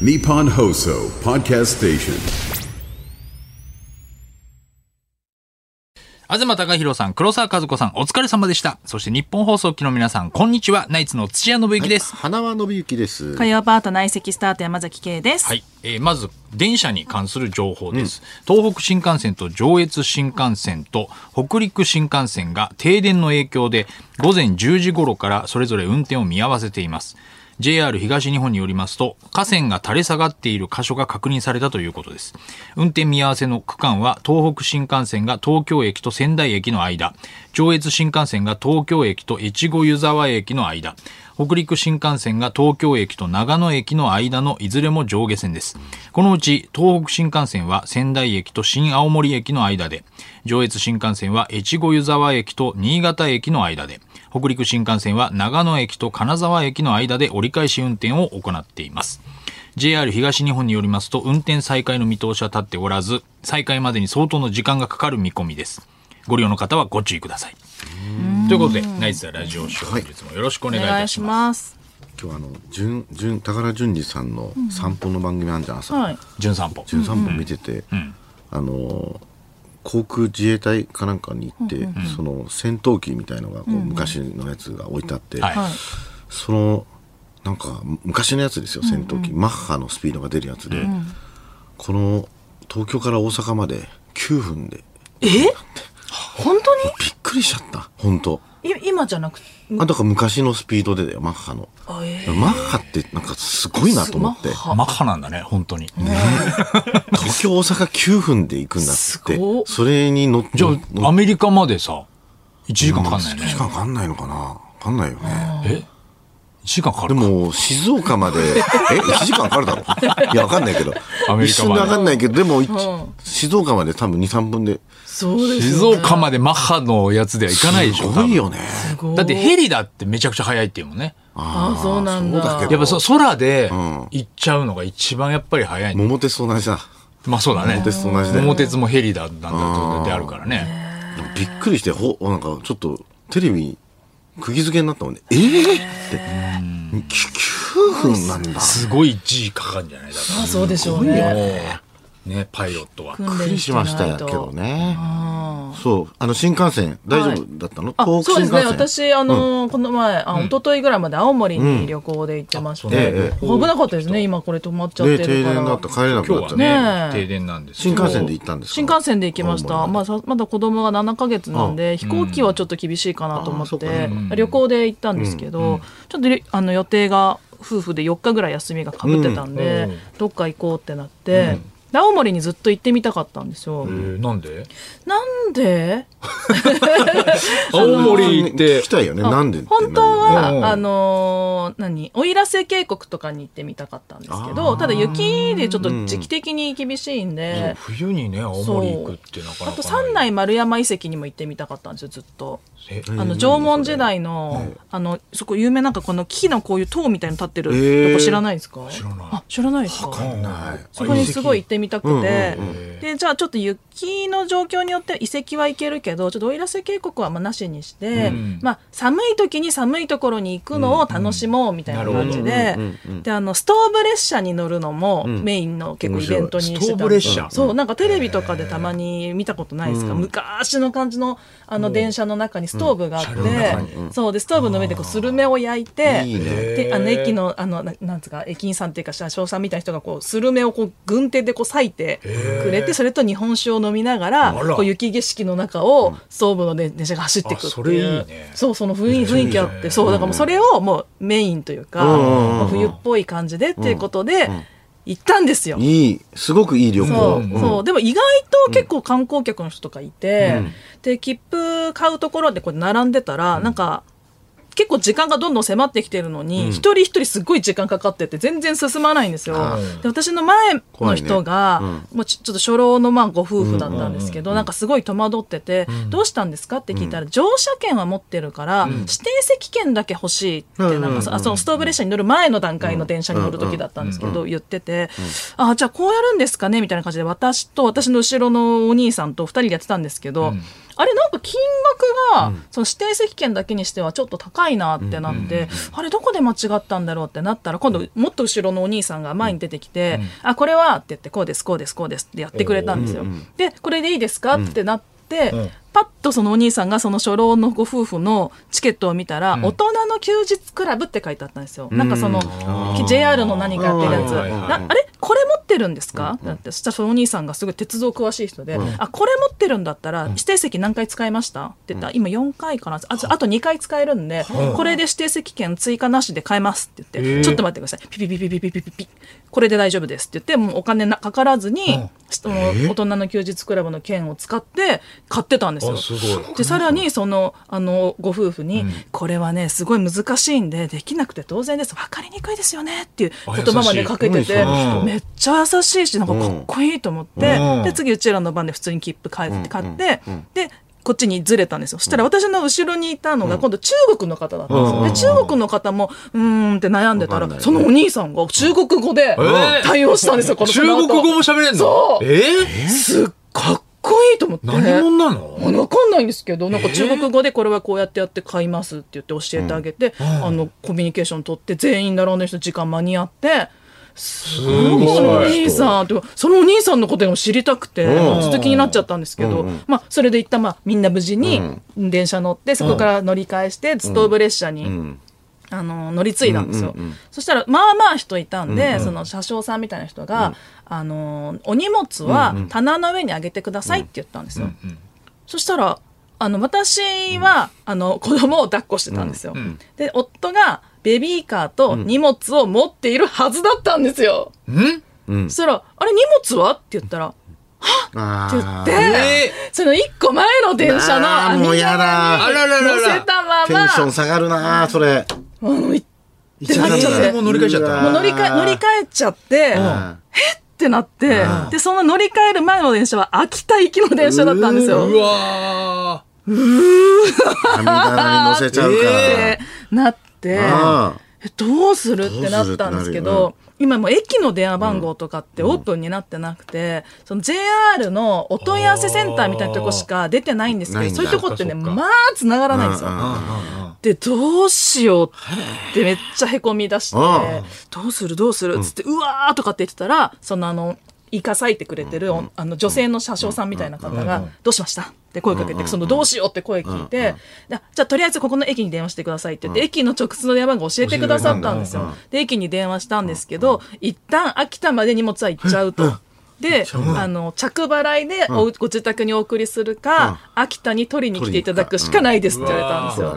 Nippon Hoso Podcast Station. 東貴弘さん、黒沢和子さん、お疲れ様でした。そして日本放送機の皆さん、こんにちは。ナイツの土屋信之です。花輪信之です。火曜パート内席スタート山崎圭です。はい、えーまず電車に関する情報です、東北新幹線と上越新幹線と北陸新幹線が停電の影響で午前10時頃からそれぞれ運転を見合わせています JR 東日本によりますと河川が垂れ下がっている箇所が確認されたということです。運転見合わせの区間は東北新幹線が東京駅と仙台駅の間。上越新幹線が東京駅と越後湯沢駅の間。北陸新幹線が東京駅と長野駅の間のいずれも上下線です。このうち東北新幹線は仙台駅と新青森駅の間で、上越新幹線は越後湯沢駅と新潟駅の間で、北陸新幹線は長野駅と金沢駅の間で折り返し運転を行っています。JR 東日本によりますと運転再開の見通しは立っておらず、再開までに相当の時間がかかる見込みです。ご利用の方はご注意ください。ということで、ナイツラジオショー、本日もよろしくおお願いいたします。ます。今日あの純純宝淳二さんの散歩の番組あんじゃん朝。はい。純散歩。純散歩見てて、んあの航空自衛隊かなんかに行って、その戦闘機みたいのがこう昔のやつが置いてあって、はい。はい。そのなんか昔のやつですよ戦闘機、マッハのスピードが出るやつで、この東京から大阪まで9分で。え？本当に？びっくりしちゃった本当。い今じゃなくて？あだから昔のスピードでだよマッハの、あえマッハってなんかすごいなと思って。マッハ。マッハなんだね、本当に。東京大阪9分で行くんだっすてそれに乗ってじゃ乗あ、アメリカまでさ、1時間かかんないね。時間かかんないのかな。かかんないよね。え ?1 時間かかでるか。も静岡までえ1時間かかるだろ？いやわかんないけど。一瞬でわかんないけどでもい静岡まで多分23分で。そうです静。岡までマッハのやつでは行かないでしょ。すごいよね。だってヘリだってめちゃくちゃ速いっていうもんね。あそうなんだ。だけど。やっぱそ空でん。行っちゃうのが一番やっぱり速い、桃鉄と同じだ。まあそうだね。桃鉄と同じだよ桃鉄もヘリだなんだとであるからね。びっくりしてほなんかちょっとテレビ釘付けになったもんね。ええって。9分なんだ。すごい G かかるんじゃない？だかあそうでしょうら。ね。ね、パイロットは。訓びっくりしましたけど。ね。あそう。あの新幹線大丈夫だったの、あ東そうですね。私、あのー、この前、あ、一昨日ぐらいまで青森に旅行で行ってまして、えええ。危なかったですね。今これ止まっちゃってねるから。停電だった帰れなく今日はなっちゃった、ね、ね停電なんです新幹線で行ったんですか？新幹線で行きました。まあ、さまだ子供が7ヶ月なんで、飛行機はちょっと厳しいかなと思って、旅行で行ったんですけど、ちょっとりあの予定が夫婦で4日ぐらい休みがかぶってたんで、どっか行こうってなって、で青森にずっと行ってみたかったんですよ。えーなんで？なんで？青森行って。聞きたいよね。なんで本当は、うんあのー何？奥入瀬渓谷とかに行ってみたかったんですけどただ雪でちょっと時期的に厳しいんで、冬にね、青森行くってなかなか。あと三内丸山遺跡にも行ってみたかったんですよずっと。え？あの縄文時代の、あのそこ有名なんかこの木のこういう塔みたいに立ってるとこ知らないですか？知らない。あ知らないですか？はい。そこにすごい行ってみたくて、でじゃあちょっと雪の状況によって遺跡は行けるけどちょっと奥入瀬渓谷はまあなしにして、うん。まあ、寒い時に寒いところに行くのを楽しもうみたいな感じで、うんうんであのストーブ列車に乗るのもメインの結構イベントにしてたんですストーブ列車。そうなんかテレビとかでたまに見たことないですか、昔の感じのあの電車の中にストーブがあって、そうでストーブの上でこうスルメを焼いてであの駅のあのななんつうか駅員さんっていうか車掌さんみたいな人がこうスルメをこう軍手でこう裂いてくれてそれと日本酒を飲みながらこう雪景色の中をストーブので電車が走っていくっていう。あそれいいね。そうその雰囲雰囲気あってそうだからもうそれをもうメインというか、うんうんうんまあ冬っぽい感じでっていうことで行ったんですよ。いい。すごくいい旅行。そう、うんそう。でも意外と結構観光客の人とかいて、で切符買うところでこう並んでたら、なんか結構時間がどんどん迫ってきてるのに、一人一人すっごい時間かかってて全然進まないんですよ。で私の前の人が、怖いね。もうちちょっと初老のまあご夫婦だったんですけど、なんかすごい戸惑ってて、どうしたんですかって聞いたら、乗車券は持ってるから、指定席券だけ欲しいって、なんかそあそのストーブ列車に乗る前の段階の電車に乗る時だったんですけど、言ってて、あ、じゃあこうやるんですかねみたいな感じで、私と私の後ろのお兄さんと二人でやってたんですけど、あれなんか金額が、その指定席券だけにしてはちょっと高いなってなって、あれどこで間違ったんだろうってなったら、今度もっと後ろのお兄さんが前に出てきて、あ、これはって言って、こうです、こうです、こうですってやってくれたんですよ。で、これでいいですかってなって、うんパッとそのお兄さんがその初老のご夫婦のチケットを見たら、大人の休日クラブって書いてあったんですよ。なんかその、JR の何かやってるやつ。あれ？これ持ってるんですか、だってそしたらそのお兄さんがすごい鉄道詳しい人で、あこれ持ってるんだったら指定席何回使いました？って言ったら、今4回かな。ああ。と2回使えるんで、これで指定席券追加なしで買えますって言って、ちょっと待ってください。ピピピピピピピピピこれで大丈夫ですって言ってもうお金なかからずに、その大人の休日クラブの券を使って買ってたんですよ。あすごい。でさらにそのあのご夫婦に、これはねすごい難しいんでできなくて当然です。分かりにくいですよね。っていうあ言葉までかけててうんめっちゃ優しいしなんかかっこいいと思って、うん。で次うちらの番で普通に切符買って買って、でこっちにずれたんですよ。そしたら私の後ろにいたのが今度中国の方だったんですよ。で中国の方もうーんって悩んでたら、そのお兄さんが中国語でー。対応したんですよ、この中国語も喋れんの？そう。えすっかっこいいと思って。ー、何者なの？かんないんですけどなんか中国語でこれはこうやってやって買いますって言って教えてあげて、あのコミュニケーション取って全員並んでる人時間間に合って。すごい。お兄さんってそのお兄さんのことも知りたくてうん。ずっと気になっちゃったんですけど、まあ、それで一旦まあみんな無事に電車乗ってそこから乗り換えしてストーブ列車に、んあの乗り継いだんですよ、うんうんうん。そしたらまあまあ人いたんで、その車掌さんみたいな人が、あのお荷物は棚の上に上げてくださいって言ったんですよ、そしたらあの私は、あの子供を抱っこしてたんですよ、ん。で夫がベビーカーと荷物を持っているはずだったんですよ、ん？うん。そしたら「あれ荷物は?」って言ったらあっ？て言って、えその一個前の電車のあーもうやだ。あらららら乗せたまま。テンション下がるなそれあのいってなっちゃって。もう乗り換えちゃったもう乗り換え乗り換えちゃって、ってなって、で、その乗り換える前の電車は秋田行きの電車だったんですよ。うわ神棚に乗せちゃうから、ってなって、どうするってなったんですけど今もう駅の電話番号とかってオープンになってなくて、その JR のお問い合わせセンターみたいなとこしか出てないんですけど、そういうとこってね、まあ繋がらないんですよ。で、どうしようってめっちゃへこみ出してうん、どうするどうするっつって、うわーとかって言ってたら、そのあの、イカ咲いてくれてる、あの女性の車掌さんみたいな方が、どうしましたって声かけて、そのどうしようって声聞いて、でじゃあとりあえずここの駅に電話してくださいって言って、駅の直通の電話番号教えてくださったんですよ。で、駅に電話したんですけど、一旦秋田まで荷物は行っちゃうと。で、あの、着払いでお、ご自宅にお送りするか、秋田に取りに来ていただくしかないですって言われたんですよ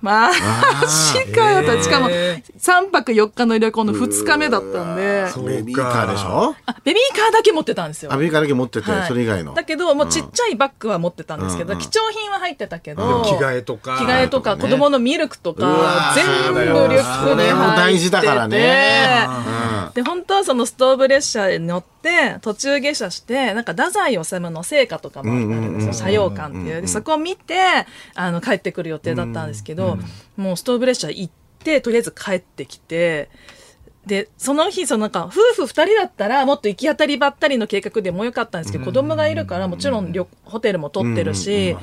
マジかよと。しかも、3泊4日の旅行の2日目だったんで、ベビーカーでしょ？あ、ベビーカーだけ持ってたんですよ。アメリカだけ持ってて、はい。それ以外の。だけど、もうちっちゃいバッグは持ってたんですけど、うんうん。貴重品は入ってたけど、ー着替えとか。着替えとか、ね。子供のミルクとか、ー全部リュックに入ってて。それも大事だからね。で、本当はそのストーブ列車に乗って、途中下車して、なんか、太宰治の聖歌とかもあるんですよ。斜陽館っていう。で、そこを見て、あの、帰ってくる予定だったんですけど、もうストーブ列車行って、とりあえず帰ってきて、で、その日、そのなんか、夫婦二人だったら、もっと行き当たりばったりの計画でもよかったんですけど、子供がいるから、もちろん旅、ホテルも取ってるし、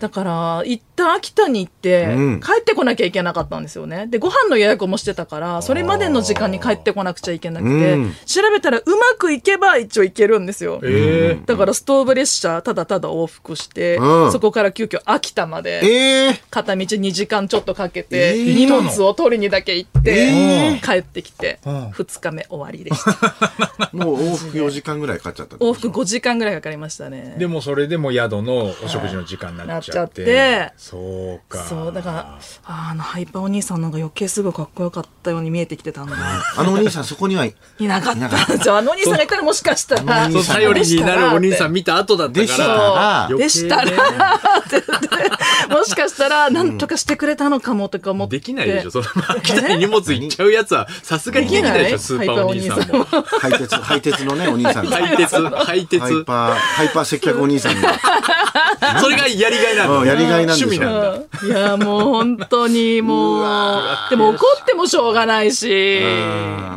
だから、一旦秋田に行ってうん、帰ってこなきゃいけなかったんですよね。で、ご飯の予約もしてたから、それまでの時間に帰ってこなくちゃいけなくてうん、調べたらうまくいけば一応行けるんですよ。えだからストーブ列車、ただただ往復してう、ん。そこから急遽秋田まで、ええ片道2時間ちょっとかけて、えー。荷物を取りにだけ行って、帰ってきて、ん2日目終わりでした。もう往復4時間ぐらいかかっちゃった往復5時間ぐらいかかりましたね。でもそれでも宿のお食事の時間になっちゃって,、なっちゃって。そうか。そう、だから、ああの、ハイパーお兄さんなんか余計すごいかっこよかったように見えてきてたんだ。あのお兄さんそこにはいいなかった。じゃあ、あのお兄さんがいたらもしかしたら、頼りになるお兄さん見た後だったでしたからでしたら、って言って、もしかしたら、なんとかしてくれたのかもとか思って。できないでしょ。その秋田に荷物行っちゃうやつはさすがにできないでしょ、スーパーお兄さんも。ハイテツ、ハイテツのね、お兄さんが。ハイテツ、ハイテツハイ。パー、ハイパー接客お兄さんが。それがやりがいなんだ。うんやりがいなんでしょ趣味なんだ。いや、もう本当にもう、でも怒ってもしょうがないし、う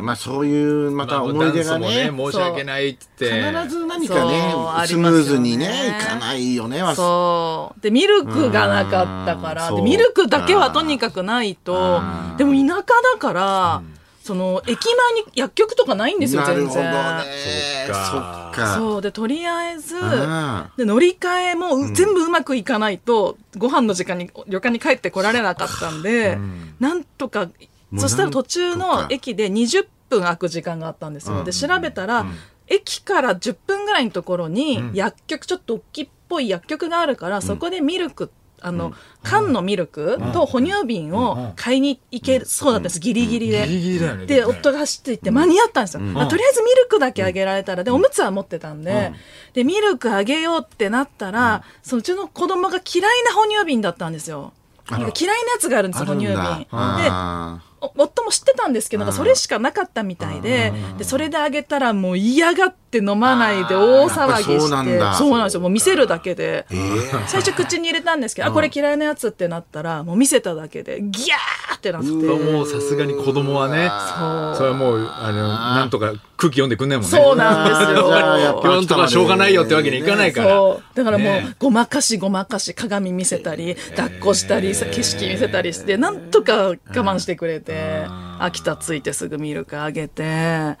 んまあそういう、また思い出がね。も申し訳ないって。必ず何かねスムーズにね、いかないよね。そう。で、ミルクがなかったから、ミルクだけはとにかくないと、でも田舎だから、その、駅前に薬局とかないんですよ、なるほど全然。ね。そっそか。そう。で、とりあえず、んで乗り換えもう全部うまくいかないと、ご飯の時間に旅館に帰ってこられなかったんで、なんとか、そしたら途中の駅で20分空く時間があったんですよ。で、調べたら、駅から10分ぐらいのところに薬局、ちょっと大きいっぽい薬局があるから、そこでミルク、あの、缶のミルクと哺乳瓶を買いに行けそうだったんです、ギリギリで。ギリギリだよね。で、夫が走っていって間に合ったんですよ。あとりあえずミルクだけあげられたら、で、おむつは持ってたんで、で、ミルクあげようってなったら、そのうちの子供が嫌いな哺乳瓶だったんですよ。嫌いなやつがあるんですよ、哺乳瓶。で、夫も知ってたんですけど、なんかそれしかなかったみたいで、で、それであげたらもう嫌がって飲まないで大騒ぎやっぱりそうなんして、だ。そうなんですよ。もう見せるだけで。最初口に入れたんですけど、あ、これ嫌いなやつってなったら、もう見せただけで、ギャーってなって。もうさすがに子供はね、それはもう、あの、なんとか空気読んでくんないもんね。そうなんですよ。今日とかしょうがないよってわけにいかないから。だからもう、ねごまかしごまかし鏡見せたり、抱っこしたり、景色見せたりして、なんとか我慢してくれて、秋田着いてすぐミルクあげて、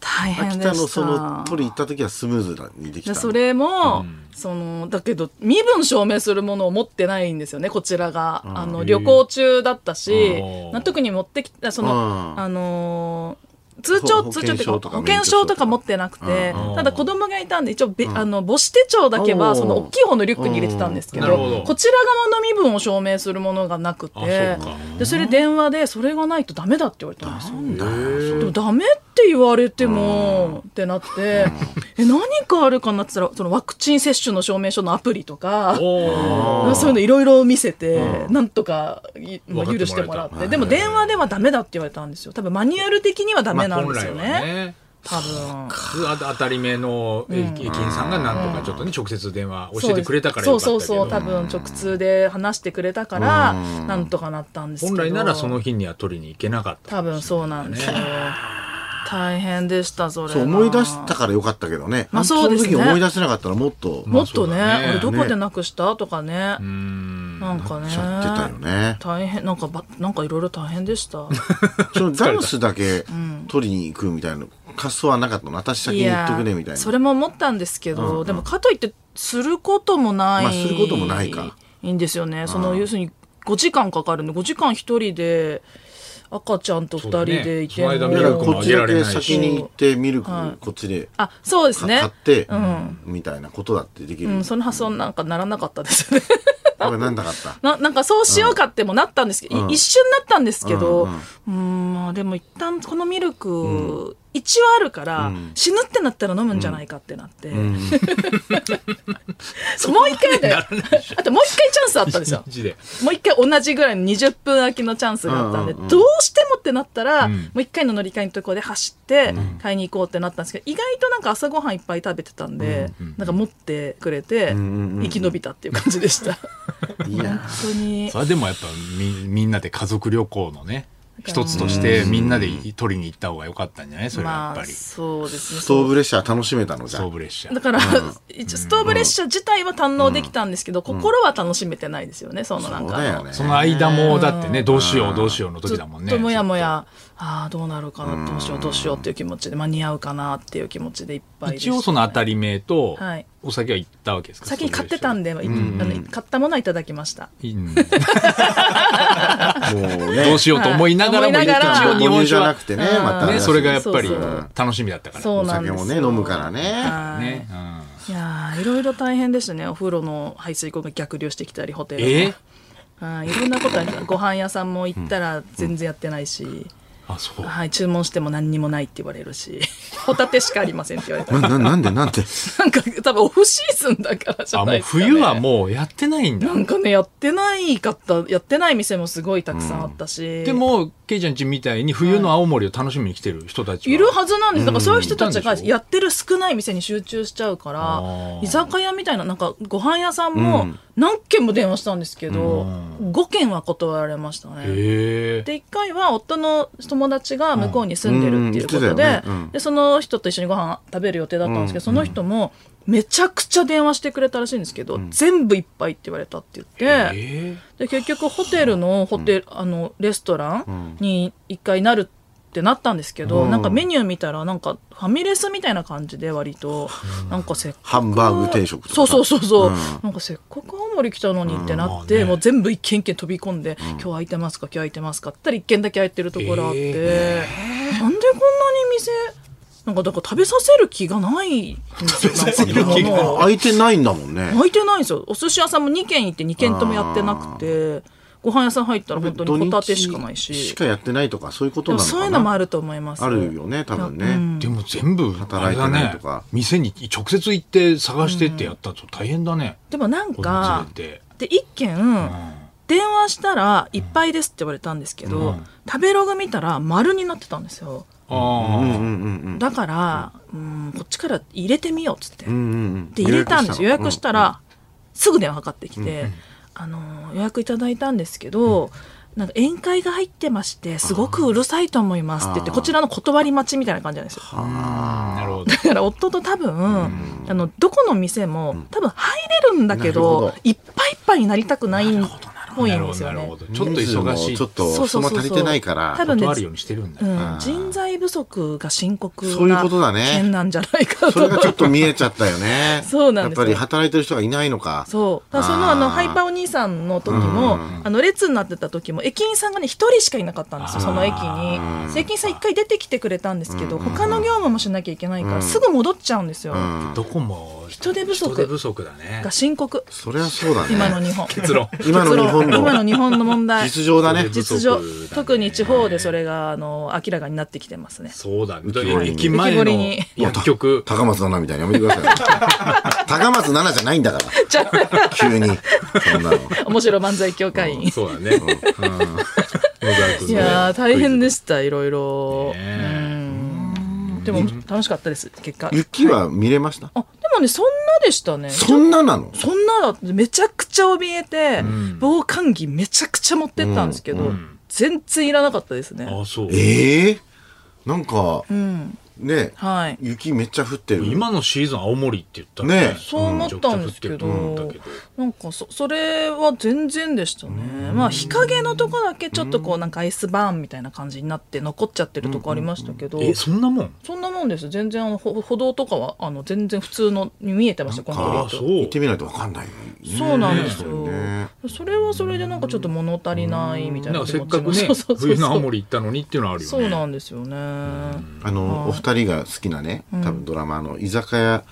大変秋でした。田のその取り行った時はスムーズにできたそれも、そのだけど身分証明するものを持ってないんですよねこちらが、あの旅行中だったし、うんな特に持ってきたその、うん。あのー通帳ほ通帳っていうか保険証とか保険証とか持ってなくて、うんただ子供がいたんで一応べ、あの母子手帳だけはその大きい方のリュックに入れてたんですけどこちら側の身分を証明するものがなくてでそれ電話でそれがないとダメだって言われたん。ですよ。でもダメって言われてもってなって、え何かあるかなって言ったらそのワクチン接種の証明書のアプリとかそういうのいろいろ見せて、なんとかいまあ許してもらって。でも電話ではダメだって言われたんですよ。多分マニュアル的にはダメなんですよね,、まあ本来はね。多分。普通あ当たり前の駅員さんがなんとかちょっとね直接電話教えてくれたからそうそうそう多分直通で話してくれたからなんとかなったんですけど。本来ならその日には取りに行けなかった多分そうなんですよ大変でしたそれそうは思い出したからよかったけどね。まあそうですね。の時思い出せなかったらもっと、もっとね,、まあそうだね。あれどこでなくしたとかね。うん。なんかね。しちゃってたよね。大変なんかばなんかいろいろ大変でした。そのダンスだけ取りに行くみたいな、滑走はなかったの私先に行っとくねみたいな。それも思ったんですけど、でもかといってすることもない、まあすることもないか。いいんですよね。その要するに5時間かかるんで5時間一人で赤ちゃんと2人でいて。ねだからこっちだけ先に行ってミルクはい。こっちであそうですね。買ってん。みたいなことだってできる。うん、その発想なんかならなかったですよね これなんだかった。ななんかそうしようかってもなったんですけど、い一瞬なったんですけど、ううん。んまあでも一旦このミルク、一はあるから、死ぬってなったら飲むんじゃないかってなって、もう一回 で、あともう一回チャンスあったんですよ。もう一回同じぐらいの20分空きのチャンスがあったんで、うんうんうん。どうしてもってなったら、ん。もう一回の乗り換えのところで走って買いに行こうってなったんですけど、意外となんか朝ごはんいっぱい食べてたんで、なんか持ってくれて、んうんうん生き延びたっていう感じでした。いや本当に。それでもやっぱみみんなで家族旅行のね一つとしてみんなで取りに行った方が良かったんじゃない？それはやっまあぱり。そうですね。ストーブ列車楽しめたのじゃストーブ列車だから、一応ストーブ列車自体は堪能できたんですけど、心は楽しめてないですよねそのなんか。そうだよね。その間もだってねどうしようどうしようのず時だもんね。っともやもやああどうなるかなどうしようどうしようっていう気持ちで間に合うかなっていう気持ちでいっぱいでした一応その当たり前とはい。お酒は行ったわけですか？先に買ってたんで、いあの買ったものはいただきました。うん。もうね。どうしようと思いながらもは。い一応日本じ酒はゃなくてねうんまたねそれがやっぱり楽しみだったから。おそうなんですよ。酒もね飲むからね。はい。ねうん。いやーいろいろ大変でしたね。お風呂の排水溝が逆流してきたりホテルの。えはい。いろんなことありました。ご飯屋さんも行ったら全然やってないし、はい、注文しても何にもないって言われるし、ホタテしかありませんって言われた。な、な、なんでなんで？なんか多分オフシーズンだからじゃあもうないですか、ね。冬はもうやってないんだ。なんかね、やってないかった、やってない店もすごいたくさんあったし。でもケイちゃんちみたいに冬の青森を楽しみに来てる人たちはいるはずなんです。だからそういう人たちがやってる少ない店に集中しちゃうから居酒屋みたいな、なんかご飯屋さんも何軒も電話したんですけど、5軒は断られましたね。で1回は夫の友達が向こうに住んでるっていうことうんうんでねうん。でその人と一緒にご飯食べる予定だったんですけど、その人もめちゃくちゃ電話してくれたらしいんですけど、全部いっぱいって言われたって言って、え。で結局ホテルのホテル、あのレストランに1回なるってなったんですけど、なんかメニュー見たらなんかファミレスみたいな感じで割と、なんかせっかくハンバーグ定食とか。そうそうそうそう、なんかせっかく青森来たのにってなって、うん。まあね。もう全部一軒一軒飛び込んで、今日空いてますか今日空いてますかって言ったら一軒だけ空いてるところあって、なんでこんなに店なんかだから食べさせる気がないんですよなんか食べさせる気がもう。空いてないんだもんね。空いてないんですよ。お寿司屋さんも2軒行って2軒ともやってなくてご飯屋さん入ったら本当にホタテしかないし。しかやってないとか、そういうことなのかな？そういうのもあると思います。あるよね、多分ね。でも全部働いてないとか。ね店に直接行って探してってやったと大変だね、でもなんかで。1軒、電話したらいっぱいですって言われたんですけど、食べログ見たら丸になってたんですよ。ああ、だから、うん、こっちから入れてみようっつって、うんうんうん。で入れたんです。よ予約したら。ら、すぐ電話かかってきて、あの予約いただいたんですけど、なんか宴会が入ってましてすごくうるさいと思いますって言ってこちらの断り待ちみたいな感じなんですよ。なるほどだから夫と多分、あのどこの店も多分入れるんだけどいっぱいいっぱいになりたくないっぽいんですよね。なるほどちょっと忙しい。ちょっと人も足りてないから。多分ね断るようにしてるんだ。よ、うん、人材不足が深刻そういうなことだね。県なんじゃないかと。それがちょっと見えちゃったよね。そうなんですよ。やっぱり働いてる人がいないのか。そう。だそのあの、ハイパーお兄さんの時も、あの、列になってた時も、駅員さんがね、一人しかいなかったんですよ、その駅に。で駅員さん一回出てきてくれたんですけど、他の業務もしなきゃいけないから、すぐ戻っちゃうんですよ。どこも人手不足。人手不足だね。が深刻。そりゃそうだね。今の日本。結論。今の日本の今の日本の問題。実情だね。実情。特に地方でそれが、あの、明らかになってきてますね。そうだね駅前の薬局高松菜奈みたいにやめてください。高松菜奈じゃないんだから。じゃあ、急に。そんなの。面白漫才協会員。そうだね、いやー、大変でした、いろいろ。ねうんでも、楽しかったです、結果。雪は見れました？あ、でもね、そんなでしたね。そんななの？そんなだってめちゃくちゃ怯えて、防寒着めちゃくちゃ持ってったんですけど、全然いらなかったですね。あそうええなんか、うん。ね、はい。雪めっちゃ降ってる。今のシーズン青森って言ったらねそう思ったんですけど、うんなんかそ、それは全然でしたね。まあ、日陰のとこだけちょっとこう、なんかアイスバーンみたいな感じになって残っちゃってるとこありましたけど、えそんなもん？そんなもんです。全然あの、ほ歩道とかは、あの、全然普通のに見えてました、コンクリート。あそう行ってみないとわかんない、ね。そうなんですよ、ねそれはそれでなんかちょっと物足りないみたいな気持ちせっかくねそうそうそうそう冬の青森行ったのにっていうのはあるよねそうなんですよね。あの、お二人が好きなね、多分ドラマの居酒屋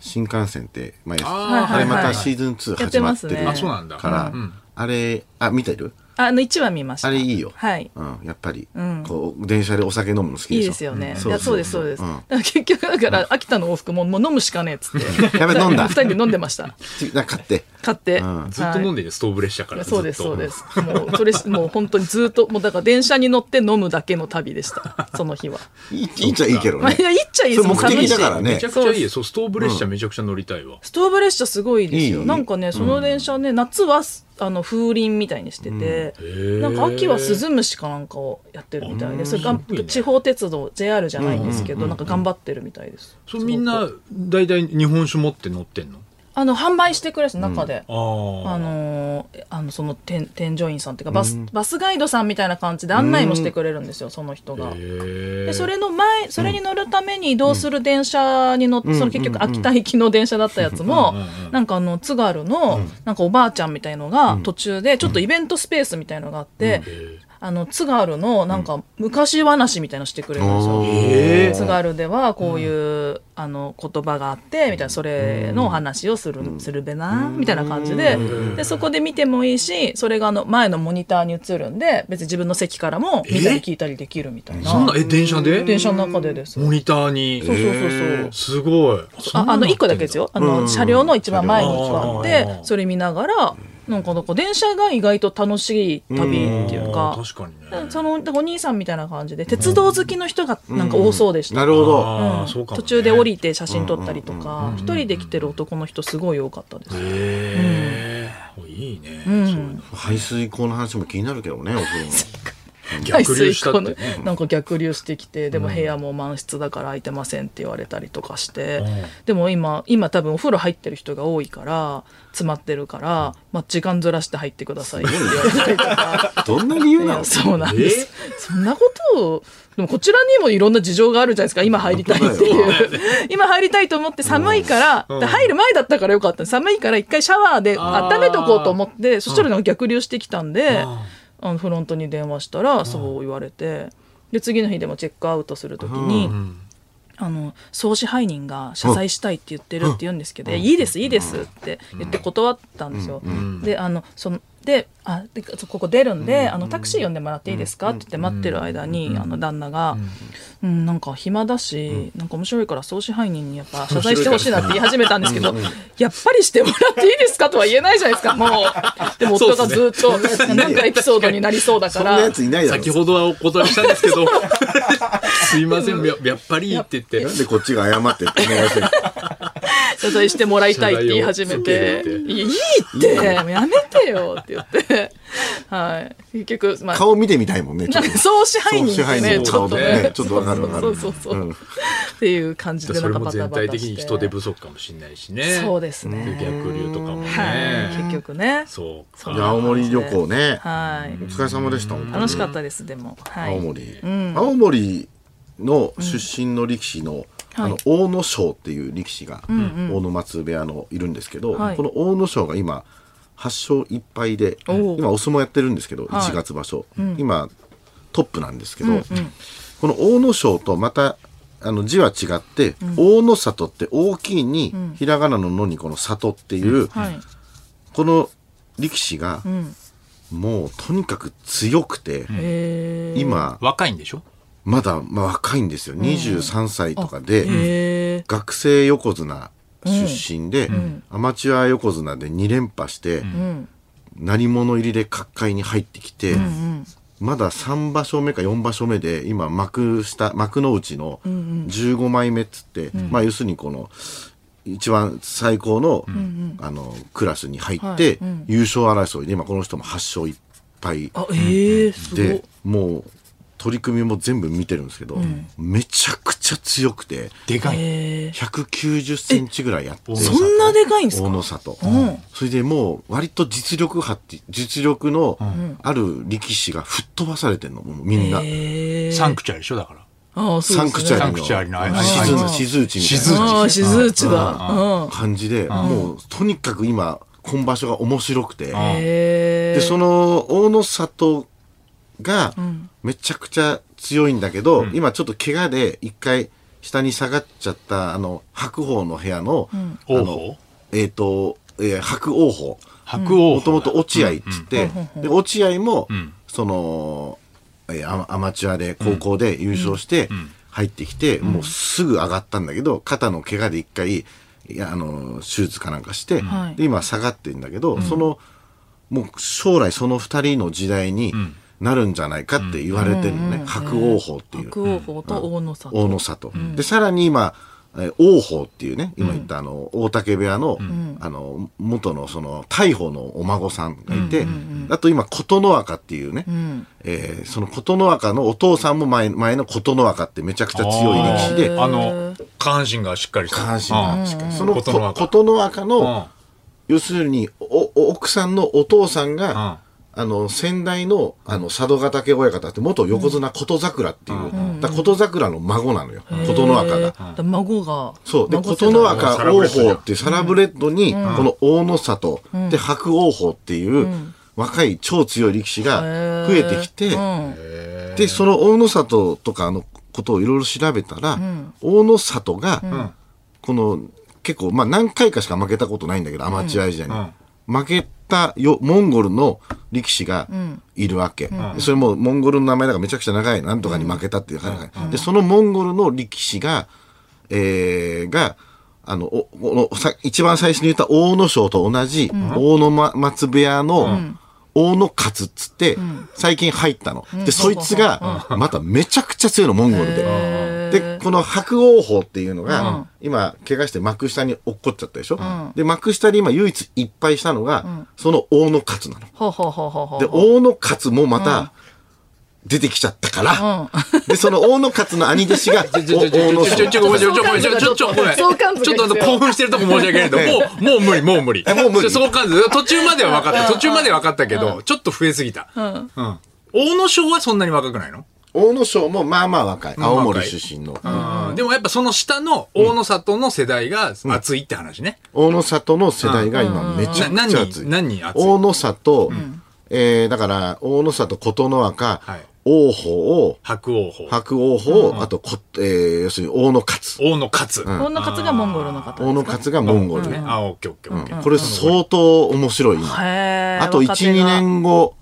新幹線って、まあ、ああれまたシーズン2やって始まってるから、うんあれ、あ、見てる？あの、1話見ました。あれいいよ。はい。うん、やっぱり、んこう、電車でお酒飲むの好きでしょ。いいですよね。んいや、そうです、そうです。んだから結局、だから、秋田の往復も、もう飲むしかねえっつって。やべ飲んだ二人で飲んでました。ちなんか買って。買って。うん。ずっと飲んででるストーブ列車から。そうです、そうです。もう、それ、もう本当にずっと、もうだから電車に乗って飲むだけの旅でした。その日は。いいいいっちゃいいけどね。まあい。や、いっちゃいいです。もう楽しい。だからね。めちゃくちゃいいよ。そうストーブ列車めちゃくちゃ乗りたいわ、ストーブ列車すごいですよ。いいなんかね、その電車ね、夏は、あの、風鈴みたいにしてて、なんか秋はスズムシかなんかをやってるみたいで、それがね。地方鉄道、JR じゃないんですけど、なんか頑張ってるみたいです。それみんな大体日本酒持って乗ってんの？あの、販売してくれる中で。あのーあのその添添乗員さんっていうかバス,、バスガイドさんみたいな感じで案内もしてくれるんですよ、その人が。でそれの前それに乗るために移動する電車に乗って、その結局秋田行きの電車だったやつも、なんかあの津軽のなんかおばあちゃんみたいのが途中でちょっとイベントスペースみたいのがあって、あの津軽のなんか昔話みたいなのしてくれるんですよ。え津軽ではこういう、あの言葉があってみたいなそれのお話をする,、するべなみたいな感じででそこで見てもいいしそれがあの前のモニターに映るんで別に自分の席からも見たり聞いたりできるみたいな。そんな、え、電車で？電車の中でです。モニターに。そうそうそうそう。すごい。ああの1個だけですよ。あの、車両の一番前に1個あってうんそれ見ながらなんかなんか電車が意外と楽しい旅っていうか。確かにね。そのお兄さんみたいな感じで鉄道好きの人がなんか多そうでした、なるほど。うんそうかもね途中で降りて写真撮ったりとか一人で来てる男の人すごい多かったです、へえ。いいね。うん、排水口の話も気になるけどね、お風呂の。逆流したって。なんか逆流してきてでも部屋も満室だから空いてませんって言われたりとかして、でも今今多分お風呂入ってる人が多いから詰まってるから、まあ、時間ずらして入ってくださいって言われたりとか。どんな理由いなの？やそうなんです。そんなことを、でもこちらにもいろんな事情があるじゃないですか。今入りたいっていう。今入りたいと思って寒いから、で入る前だったからよかった。寒いから一回シャワーで温めとこうと思って、そしたら逆流してきたんで、あのフロントに電話したらそう言われて、で、次の日でもチェックアウトするときに、あの総支配人が謝罪したいって言ってるって言うんですけど、いいですいいですって言って断ったんですよ。であのそのであでそここ出るんで、あのタクシー呼んでもらっていいですか？って言って待ってる間に、あの旦那が、うんなんか暇だし、なんか面白いから総支配人にやっぱ謝罪してほしいなって言い始めたんですけど、やっぱりしてもらっていいですか？とは言えないじゃないですか。もう。でも夫がずっと、なんかエピソードになりそうだから。そんなやついないだろ。先ほどはお断りしたんですけど、すいません、ややっぱりって言って。な。んでこっちが謝ってってお願いしてる謝罪してもらいたいって言い始めて。謝罪を「いいって。もうやめてよ」って言って、はい、結局、まあ、顔見てみたいもんね。ちょっとなんか総支配人。って総支配ねちょっとね。ねちょっとわかるわかる。そうそうそう、う。ん。っていう感じでそれもなんかバタ全体的バタして。に人手不足かもしれないしね。そうですね。逆流とかもはい。ね。結局ね。そう青森旅行ね。はい。お疲れ様でした。楽しかったですでも、はい、青森、青森の出身の力士の、あの大野翔っていう力士が、大野松部屋のいるんですけど、はい。この大野翔が今8勝1敗で今お相撲やってるんですけど、はい。1月場所、今トップなんですけど、この大野翔とまたあの字は違って、大野里って大きいに、ひらがなの「の」にこの「里」っていう、はい。この力士が、ん。もうとにかく強くて、今若いんでしょ？まだ、まあ、若いんですよ。23歳とかで、へ学生横綱出身で、アマチュア横綱で2連覇して、鳴り物入りで角界に入ってきて、まだ3場所目か4場所目で、今幕下、幕の内の15枚目っつって、まあ要するにこの、一番最高の、あの、クラスに入って、優勝争いで、今この人も8勝1敗。でもう取り組みも全部見てるんですけど、めちゃくちゃ強くてでかい。え190センチぐらいやってーそんなでかいんですか？大野里、それでもう割と実力派って実力のある力士が吹っ飛ばされてんのもうみんな、えー。サンクチュアリでしょだから。ああそうサンクチュアリの。サンクチュアリのあ静静内みたい静なああ静内だ。うん。感じで、もうとにかく今今場所が面白くて、へでその大野里がめちゃくちゃ強いんだけど、今ちょっと怪我で一回下に下がっちゃったあの白鵬の部屋の、あの王鵬？えっ、と、えー白王鵬。白王もともと落合っつって、で落合も、ん。その、えーアマアマチュアで高校で優勝して入ってきて、もうすぐ上がったんだけど肩の怪我で一回いやあの手術かなんかして、はい。で今下がってんだけど、そのもう将来その二人の時代になるんじゃないかって言われてるのね、白王鵬っていう。白王鵬と大野里。大野里、でさらに今えー王鵬っていうね今言ったあの大竹部屋の,、あの元のその大鵬のお孫さんがいて、あと今琴ノ若っていうね、えーその琴ノ若のお父さんも前前の琴ノ若ってめちゃくちゃ強い力士であの、下半身がしっかりした。下半身がしっかり。その琴ノ若。の、要するにおお奥さんのお父さんが、あの先代のあの佐渡ヶ嶽親方って元横綱琴桜っていう、だから琴桜の孫なのよ。琴ノ若が。孫がそう。で、孫琴ノ若王鵬っていうサラブレッドに、この大野里で白王鵬っていう、若い超強い力士が増えてきて、うん。で、その大野里とかのことをいろいろ調べたら、大野里が、この結構、まあ何回かしか負けたことないんだけど、アマチュア時代に。負けたよ、モンゴルの力士がいるわけ。でそれもモンゴルの名前だからめちゃくちゃ長い。なんとかに負けたっていう感じ、で、そのモンゴルの力士が、えー、が、あの、おおのさ一番最初に言った大野賞と同じ、大野ま松部屋の、大野勝っつって、最近入ったの。で、そいつが、まためちゃくちゃ強いの、モンゴルで。で、この白王鵬っていうのが、今、怪我して幕下に落っこっちゃったでしょ、で、幕下で今唯一いっぱいしたのが、その大野勝なの。で、大野勝もまた、出てきちゃったから、で、その大野勝の兄弟子が、お大野ちょちょちょごめんちょちょごめんちょちょちょごめんちょ相関図がっと興奮してるとこ申し訳ないけどもうもう無理もう無理。えもう無理。相関図途中までは分かった。途中までは分かったけどちょっと増えすぎた。うん。大野賞はそんなに若くないの？大野賞もまあまあ若い。あ青森出身の。うん。でもやっぱその下の大野里の世代が熱いって話ね。大野里の世代が今めちゃくなちゃ熱い。何人何人熱い？大野里、えー、だから、大野里、琴ノ若、はい王鵬、白王鵬白王鵬、あとこ、えー、要するに大野勝。大野勝。こん。な勝がモンゴルの方ですか？大野勝がモンゴル。ね。あオッケーオッケーオッケー。これ相当面白い。あと1、2若手が。年後、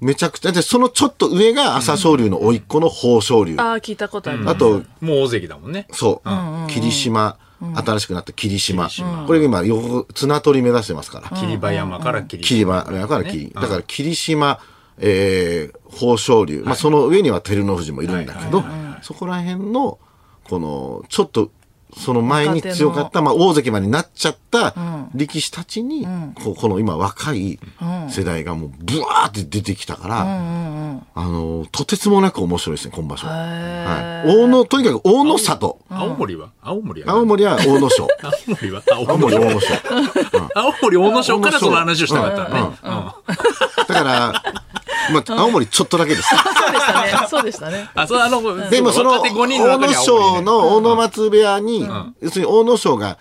めちゃくちゃ、で、そのちょっと上が朝青龍の甥っ子の豊昇龍。ああ聞いたことあります。あと、もう大関だもんね。そう、霧島、新しくなった霧島。これが今、よ綱取り目指してますから。霧馬山から霧霧馬だから霧、だから霧島、えー、豊昇龍、まあその上には照ノ富士もいるんだけど、そこら辺の、この、ちょっと、その前に強かった、まあ大関までなっちゃった力士たちに、こうこの今若い世代がもうブワーって出てきたから、あの、とてつもなく面白いですね、今場所。はい。大野、とにかく大野里。青森。は青森は？青森は大野賞。青森は青 青森大野賞。青森大野賞からその話をしたかったのね。だから、まあ、青森ちょっとだけです。そうでしたね。そうでしたね。あそうあのでもその、若手5人の大野中に青森賞ねの大野松部屋に、要するに大野賞が、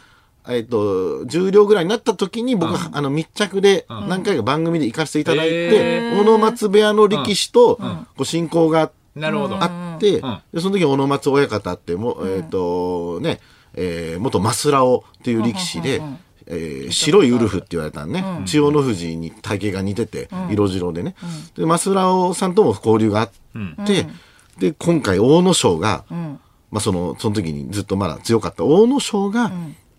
えっと、重量ぐらいになった時に僕、あの、密着で何回か番組で行かせていただいて、へ大野松部屋の力士と、こう、親交がなるほど。あって、でその時小野松親方っても、えっ、と、ね、えー元マスラオっていう力士で、えー白いウルフって言われたのね、千代の富士に体型が似てて、色白でね。で、マスラオさんとも交流があって、で、今回大野賞が、まあその、その時にずっとまだ強かった大野賞が、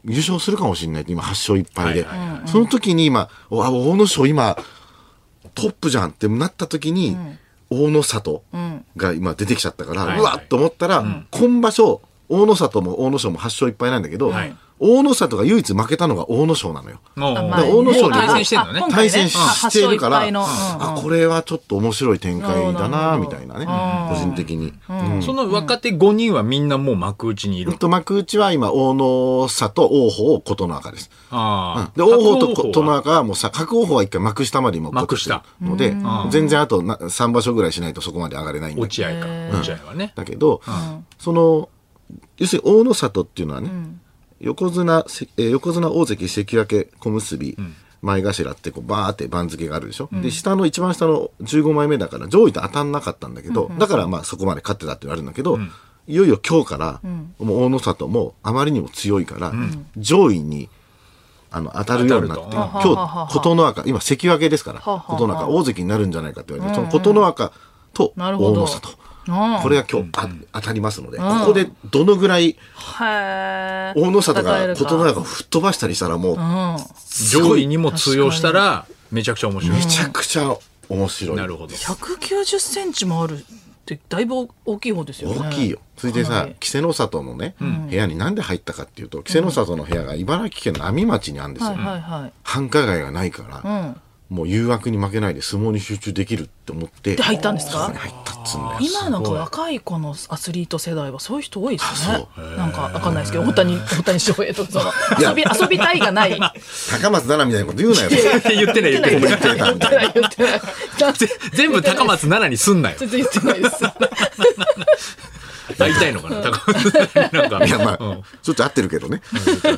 優勝するかもしれないって今8勝1敗で、はいはいその時に今、おあ大野賞今、トップじゃんってなった時に、大野里が今出てきちゃったから、はいうわっと思ったら、今場所、大野里も大野賞も8勝1敗なんだけど、はい大野里が唯一負けたのが大野賞なのよ。大野賞にもう対戦してんのね。対戦しているから、うん8勝1敗のうんあ、これはちょっと面白い展開だなみたいなね、個人的に。うん。その若手5人はみんなもう幕内にいる。うん。と幕内は今、大野里、王鵬、琴ノ若です。で、王鵬と白琴ノ若はもうさ、角王鵬は。一回幕下まで今幕下。ので、全然あとな3場所ぐらいしないとそこまで上がれないんだ落合か。落合はね。だけど、その、要するに大野里っていうのはね、横綱、せえー横綱大関関脇小結、前頭ってこうバーって番付があるでしょ、で、下の一番下の15枚目だから上位と当たんなかったんだけど、だからまあそこまで勝ってたっていうのあるんだけど、いよいよ今日から、もう大野里もあまりにも強いから、上位に、あの、当たるようになって、今日、琴ノ若、今関脇ですから、琴ノ若、大関になるんじゃないかって言われて、その琴ノ若と大なるほど。野里。うん。これが今日あ当たりますので、ここでどのぐらい大野里が琴ノ若を吹っ飛ばしたりしたらもう、上位にも通用したらめちゃくちゃ面白い。めちゃくちゃ面白い。なるほど。190センチもあるってだいぶ大きい方ですよね。大きいよ。それでさ稀勢の里のね、部屋になんで入ったかっていうと、稀勢の里の部屋が茨城県の阿見町にあるんですよ。はいはいはい。繁華街がないから、もう誘惑に負けないで相撲に集中できるって思って、で入ったんですか？入ったっつうんだよ。今なんか若い子のアスリート世代はそういう人多いですねあ。なんかわかんないですけど、大谷、大谷翔平と遊び、遊びたいがない。高松奈々みたいなこと言うなよ。言ってない言ってない言ってたみたいな。言ってない。全部高松奈々にすんなよ全然言ってないです。会いたいのかな？高松さんになんか。いや、まあ、ちょっと合ってるけどね。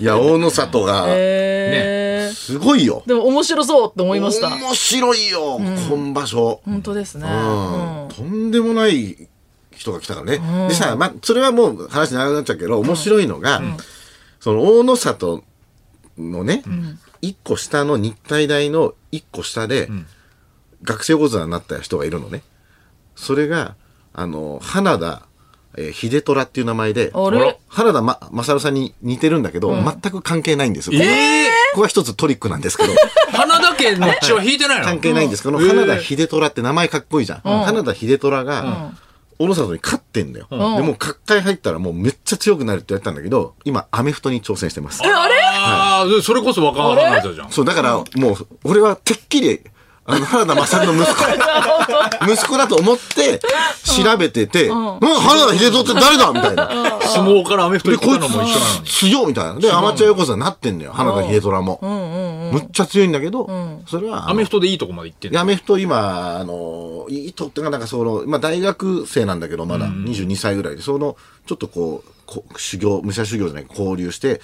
いや、大野里が、えーすごいよ。でも面白そうって思いました。面白いよ、今場所。本当ですね。うんとんでもない人が来たからね。でさ、まあ、それはもう話長くなっちゃうけど、面白いのが、その大野里のね、一個下の日体大の一個下で、学生横綱になった人がいるのね。それが、あの、花田、えー秀虎っていう名前で、原田ま、正さんに似てるんだけど、全く関係ないんですよ。これええここが一つトリックなんですけど、花田家の血は引いてないの？関係ないんですけど、うん。花田秀虎って名前かっこいいじゃん。花田秀虎が、小野里に勝ってんだよ。でもう、角界入ったらもうめっちゃ強くなるって言われたんだけど、今、アメフトに挑戦してます。ああ、それこそ若者花田じゃん。そう、だから、もう、俺はてっきり、あの、原田正の息子、息子だと思って、調べてて、うん、原田秀虎って誰だみたいな。相撲からアメフトで、行ったこいのも一緒なのにつ、。強いみたいな。で、アマチュア横綱になってんだよ、原田秀虎も。むっちゃ強いんだけど、それは、アメフトでいいとこまで行ってんの？アメフト今、あの、いいとっていうか、なんかその、まあ大学生なんだけど、まだ22歳ぐらいで、その、ちょっとこう、こ修行、武者修行じゃない、交流して、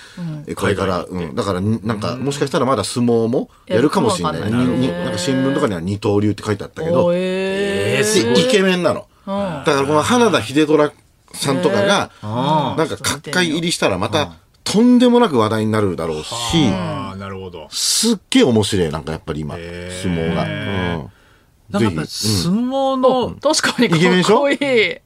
えこれから、うん、だから、になんか、もしかしたらまだ相撲もやるかもしれない。なんか新聞とかには二刀流って書いてあったけど、えーイケメンなの。だからこの花田秀虎さんとかが、なんか角界入りしたらまた、とんでもなく話題になるだろうし、ああ、なるほど。すっげえ面白い、なんかやっぱり今、相撲が。うんなんかやっぱ相撲の確かにかイケメンでしょ？っこいい。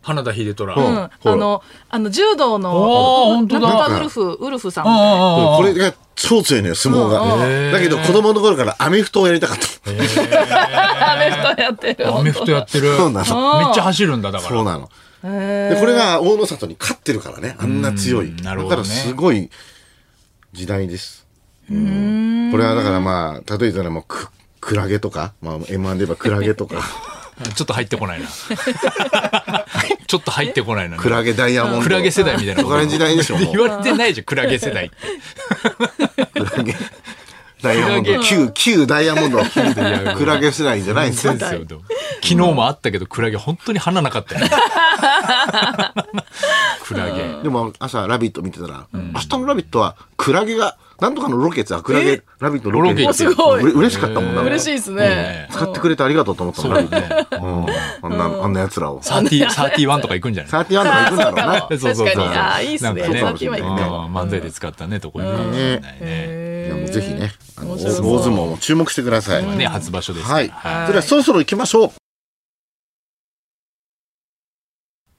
花田秀虎。うんうん、あの、あの、柔道の、本当だなんとかウルフ、ウルフさんみたいな。あこれが超強いのよ、相撲が。だけど子供の頃からアメフトをやりたかった。アメフトやってる。アメフトやってる。そうなのめっちゃ走るんだ、だから。そうなの。で、これが大野里に勝ってるからね、あんな強い。うんなるほどねだからすごい時代です。うんこれはだからまあ、例えたらもうく、クラゲとか、まあ M1 で言えばクラゲとか、ちょっと入ってこないな。ちょっと入ってこないな。クラゲダイヤモンド。クラゲ世代みたいな。そこら辺時代でしょ。言われてないじゃん、クラゲ世代って。クラゲ。ダイヤモンド。旧、旧ダイヤモンド。クラゲ世代じゃないんですよ。昨日もあったけど、クラゲ本当に花なかったよね。クラゲ。でも朝、ラビット見てたら、明日のラビットは、クラゲが、なんとかのロケッツはクラゲ、ラビットロケッツ。ロケッツすごいう嬉しかったもんな。嬉しいですね。使ってくれてありがとうと思ったもん、ラビット。うんあんな、あんな奴らを。サーティ、サーティワンとか行くんじゃない？サーティワンとか行くんだろうな。そうそうそう確かにあーいいっすねサーティワン行く漫才で使ったね、とこにね。かもしれないね。いやもうぜひね、あの大相撲も注目してください。ね、初場所です。はい。それではそろそろ行きましょう。